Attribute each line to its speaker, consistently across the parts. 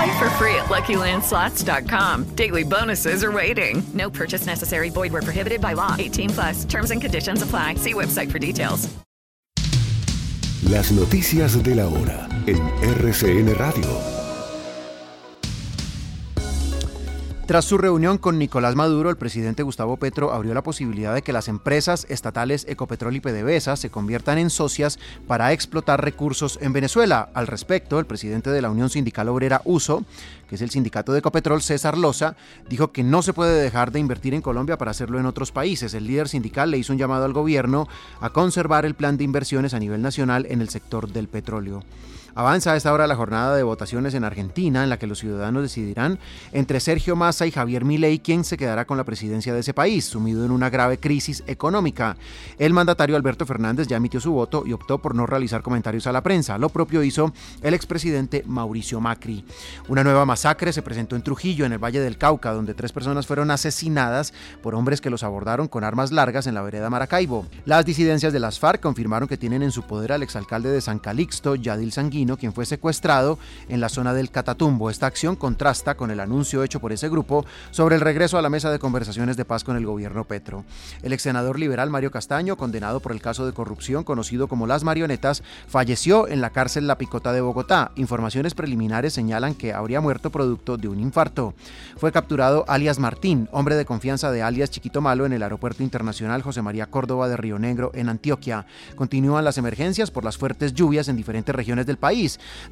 Speaker 1: Play for free at LuckyLandSlots.com. Daily bonuses are waiting. No purchase necessary. Void were prohibited by law. 18 plus. Terms and conditions apply. See website for details.
Speaker 2: Las noticias de la hora en RCN Radio.
Speaker 3: Tras su reunión con Nicolás Maduro, el presidente Gustavo Petro abrió la posibilidad de que las empresas estatales Ecopetrol y PDVSA se conviertan en socias para explotar recursos en Venezuela. Al respecto, el presidente de la Unión Sindical Obrera USO, que es el sindicato de Ecopetrol, César Loza, dijo que no se puede dejar de invertir en Colombia para hacerlo en otros países. El líder sindical le hizo un llamado al gobierno a conservar el plan de inversiones a nivel nacional en el sector del petróleo. Avanza a esta hora la jornada de votaciones en Argentina, en la que los ciudadanos decidirán entre Sergio Massa y Javier Milei quién se quedará con la presidencia de ese país, sumido en una grave crisis económica. El mandatario Alberto Fernández ya emitió su voto y optó por no realizar comentarios a la prensa. Lo propio hizo el expresidente Mauricio Macri. Una nueva masacre se presentó en Trujillo, en el Valle del Cauca, donde tres personas fueron asesinadas por hombres que los abordaron con armas largas en la vereda Maracaibo. Las disidencias de las FARC confirmaron que tienen en su poder al exalcalde de San Calixto, Yadil Sanguín, quien fue secuestrado en la zona del Catatumbo. Esta acción contrasta con el anuncio hecho por ese grupo sobre el regreso a la mesa de conversaciones de paz con el gobierno Petro. El ex senador liberal Mario Castaño, condenado por el caso de corrupción conocido como Las Marionetas, falleció en la cárcel La Picota de Bogotá. Informaciones preliminares señalan que habría muerto producto de un infarto. Fue capturado alias Martín, hombre de confianza de alias Chiquito Malo en el aeropuerto internacional José María Córdoba de Río Negro en Antioquia. Continúan las emergencias por las fuertes lluvias en diferentes regiones del país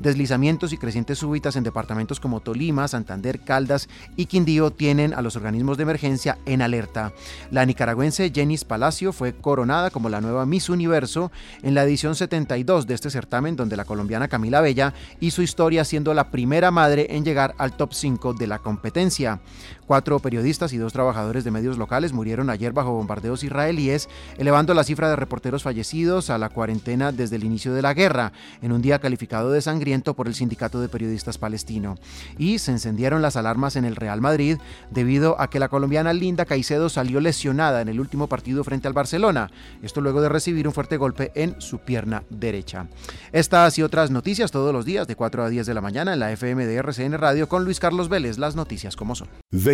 Speaker 3: Deslizamientos y crecientes súbitas en departamentos como Tolima, Santander, Caldas y Quindío tienen a los organismos de emergencia en alerta. La nicaragüense Jenis Palacio fue coronada como la nueva Miss Universo en la edición 72 de este certamen donde la colombiana Camila Bella hizo historia siendo la primera madre en llegar al top 5 de la competencia. Cuatro periodistas y dos trabajadores de medios locales murieron ayer bajo bombardeos israelíes, elevando la cifra de reporteros fallecidos a la cuarentena desde el inicio de la guerra, en un día calificado de sangriento por el Sindicato de Periodistas Palestino. Y se encendieron las alarmas en el Real Madrid debido a que la colombiana Linda Caicedo salió lesionada en el último partido frente al Barcelona, esto luego de recibir un fuerte golpe en su pierna derecha. Estas y otras noticias todos los días de 4 a 10 de la mañana en la FM de RCN Radio con Luis Carlos Vélez, las noticias como son.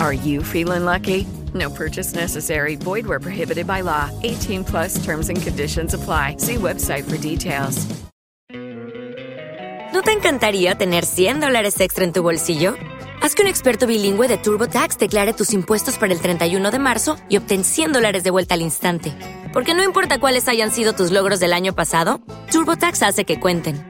Speaker 1: Are you feeling lucky? No purchase necessary. Void where prohibited by law. 18 plus terms and conditions apply. See website for details.
Speaker 4: ¿No te encantaría tener 100 dólares extra en tu bolsillo? Haz que un experto bilingüe de TurboTax declare tus impuestos para el 31 de marzo y obtén 100 dólares de vuelta al instante. Porque no importa cuáles hayan sido tus logros del año pasado, TurboTax hace que cuenten.